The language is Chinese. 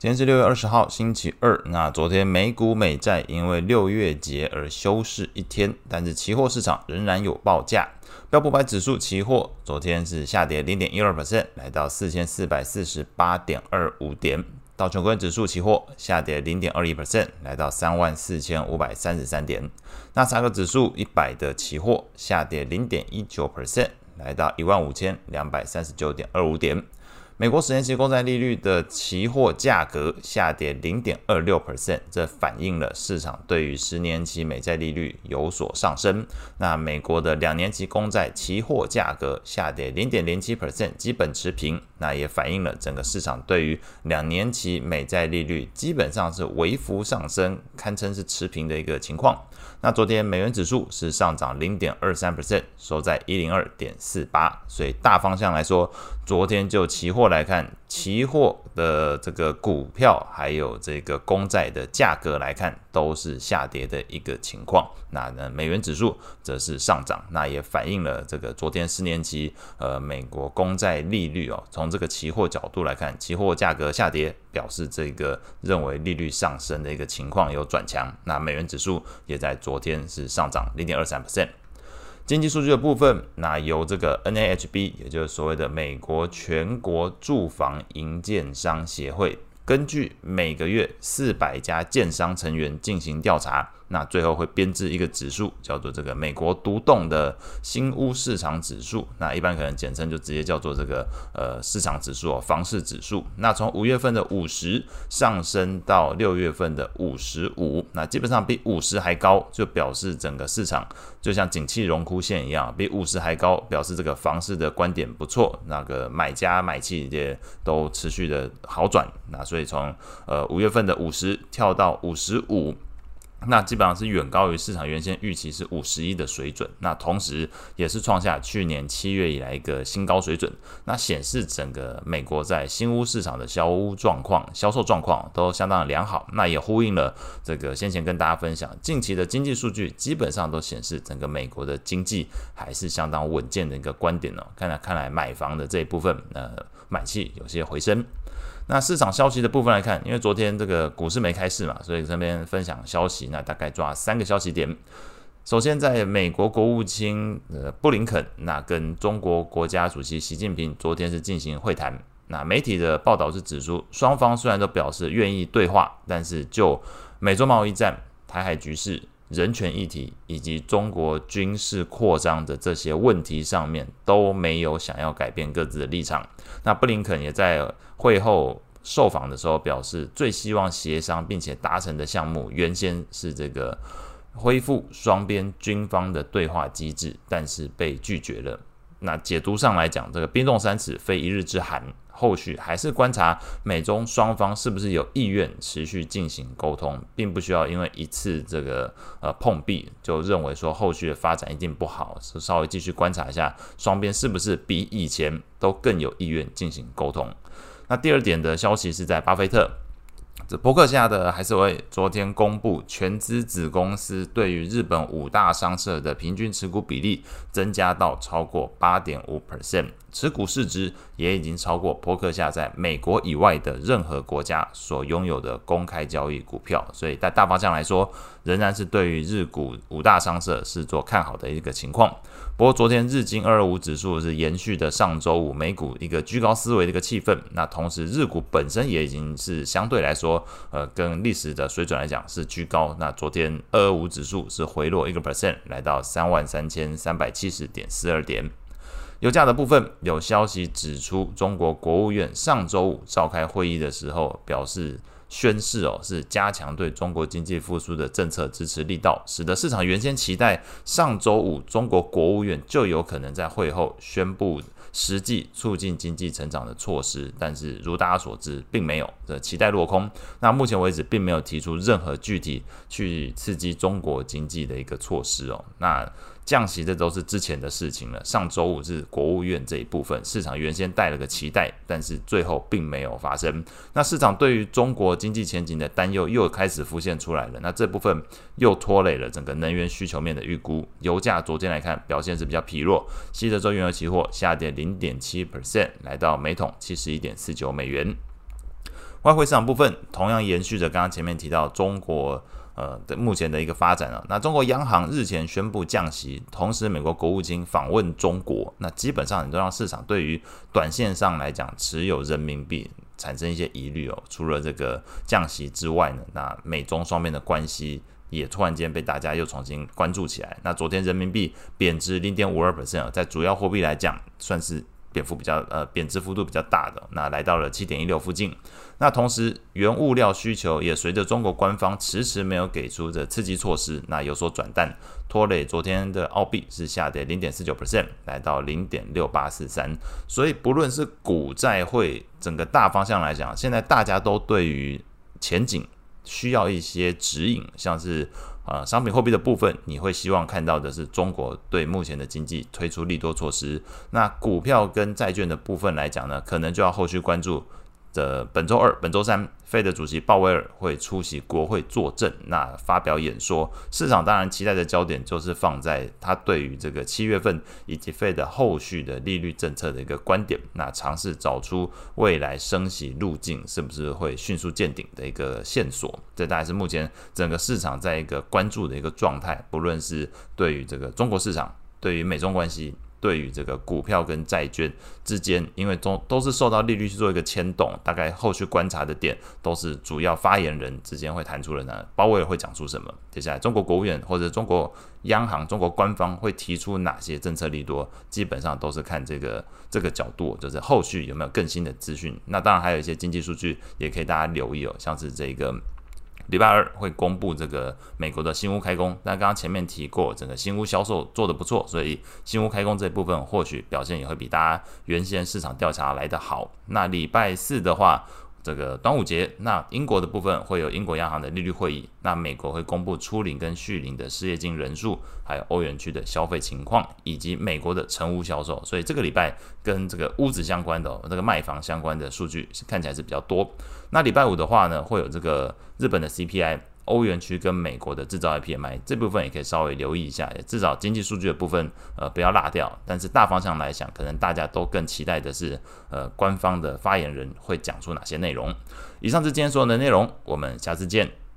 今天是六月二十号，星期二。那昨天美股美债因为六月节而休市一天，但是期货市场仍然有报价。标普百指数期货昨天是下跌零点一二 percent，来到四千四百四十八点二五点。道琼工业指数期货下跌零点二一 percent，来到三万四千五百三十三点。纳斯达克指数一百的期货下跌零点一九 percent，来到一万五千两百三十九点二五点。美国十年期公债利率的期货价格下跌零点二六 percent，这反映了市场对于十年期美债利率有所上升。那美国的两年期公债期货价格下跌零点零七 percent，基本持平。那也反映了整个市场对于两年期美债利率基本上是微幅上升，堪称是持平的一个情况。那昨天美元指数是上涨零点二三 percent，收在一零二点四八。所以大方向来说，昨天就期货来看，期货的这个股票还有这个公债的价格来看，都是下跌的一个情况。那呢，美元指数则是上涨，那也反映了这个昨天十年期呃美国公债利率哦，从这个期货角度来看，期货价格下跌，表示这个认为利率上升的一个情况有转强。那美元指数也在昨天是上涨零点二三 percent。经济数据的部分，那由这个 NAHB，也就是所谓的美国全国住房营建商协会。根据每个月四百家建商成员进行调查，那最后会编制一个指数，叫做这个美国独栋的新屋市场指数。那一般可能简称就直接叫做这个呃市场指数哦，房市指数。那从五月份的五十上升到六月份的五十五，那基本上比五十还高，就表示整个市场就像景气荣枯线一样，比五十还高，表示这个房市的观点不错，那个买家买气也都持续的好转。那所以。所以从呃五月份的五十跳到五十五，那基本上是远高于市场原先预期是五十一的水准。那同时也是创下去年七月以来一个新高水准。那显示整个美国在新屋市场的销屋状况、销售状况都相当良好。那也呼应了这个先前跟大家分享近期的经济数据，基本上都显示整个美国的经济还是相当稳健的一个观点哦。看来看来买房的这一部分，呃，买气有些回升。那市场消息的部分来看，因为昨天这个股市没开市嘛，所以这边分享消息，那大概抓三个消息点。首先，在美国国务卿呃布林肯，那跟中国国家主席习近平昨天是进行会谈。那媒体的报道是指出，双方虽然都表示愿意对话，但是就美洲贸易战、台海局势、人权议题以及中国军事扩张的这些问题上面，都没有想要改变各自的立场。那布林肯也在会后受访的时候表示，最希望协商并且达成的项目，原先是这个恢复双边军方的对话机制，但是被拒绝了。那解读上来讲，这个冰冻三尺非一日之寒。后续还是观察美中双方是不是有意愿持续进行沟通，并不需要因为一次这个呃碰壁就认为说后续的发展一定不好，是稍微继续观察一下双边是不是比以前都更有意愿进行沟通。那第二点的消息是在巴菲特。这波克下的还是会昨天公布全资子公司对于日本五大商社的平均持股比例增加到超过八点五 percent，持股市值也已经超过波克夏在美国以外的任何国家所拥有的公开交易股票，所以在大方向来说，仍然是对于日股五大商社是做看好的一个情况。不过，昨天日经二二五指数是延续的上周五美股一个居高思维的一个气氛。那同时，日股本身也已经是相对来说，呃，跟历史的水准来讲是居高。那昨天二二五指数是回落一个 percent，来到三万三千三百七十点四二点。油价的部分，有消息指出，中国国务院上周五召开会议的时候表示。宣示哦，是加强对中国经济复苏的政策支持力道，使得市场原先期待上周五中国国务院就有可能在会后宣布实际促进经济成长的措施，但是如大家所知，并没有的期待落空。那目前为止，并没有提出任何具体去刺激中国经济的一个措施哦。那降息这都是之前的事情了。上周五是国务院这一部分，市场原先带了个期待，但是最后并没有发生。那市场对于中国经济前景的担忧又开始浮现出来了。那这部分又拖累了整个能源需求面的预估。油价昨天来看表现是比较疲弱，西德州原油期货下跌零点七 percent，来到每桶七十一点四九美元。外汇市场部分同样延续着刚刚前面提到中国呃的目前的一个发展啊。那中国央行日前宣布降息，同时美国国务卿访问中国，那基本上你都让市场对于短线上来讲持有人民币产生一些疑虑哦。除了这个降息之外呢，那美中双边的关系也突然间被大家又重新关注起来。那昨天人民币贬值零点五二 percent，在主要货币来讲算是。贬幅比较呃贬值幅度比较大的，那来到了七点一六附近。那同时原物料需求也随着中国官方迟迟没有给出的刺激措施，那有所转淡，拖累昨天的澳币是下跌零点四九 percent，来到零点六八四三。所以不论是股债汇整个大方向来讲，现在大家都对于前景需要一些指引，像是。啊，商品货币的部分，你会希望看到的是中国对目前的经济推出利多措施。那股票跟债券的部分来讲呢，可能就要后续关注。的本周二、本周三费的主席鲍威尔会出席国会作证，那发表演说。市场当然期待的焦点就是放在他对于这个七月份以及费的后续的利率政策的一个观点，那尝试找出未来升息路径是不是会迅速见顶的一个线索。这大概是目前整个市场在一个关注的一个状态，不论是对于这个中国市场，对于美中关系。对于这个股票跟债券之间，因为都都是受到利率去做一个牵动，大概后续观察的点都是主要发言人之间会谈出了呢。鲍威尔会讲出什么？接下来中国国务院或者中国央行、中国官方会提出哪些政策利多？基本上都是看这个这个角度，就是后续有没有更新的资讯。那当然还有一些经济数据也可以大家留意哦，像是这个。礼拜二会公布这个美国的新屋开工，那刚刚前面提过，整个新屋销售做得不错，所以新屋开工这部分或许表现也会比大家原先市场调查来得好。那礼拜四的话，这个端午节，那英国的部分会有英国央行的利率会议，那美国会公布初领跟续领的失业金人数，还有欧元区的消费情况，以及美国的成屋销售。所以这个礼拜跟这个屋子相关的、这个卖房相关的数据看起来是比较多。那礼拜五的话呢，会有这个日本的 CPI、欧元区跟美国的制造业 PMI 这部分也可以稍微留意一下，至少经济数据的部分呃不要落掉。但是大方向来讲，可能大家都更期待的是呃官方的发言人会讲出哪些内容。以上是今天所有的内容，我们下次见。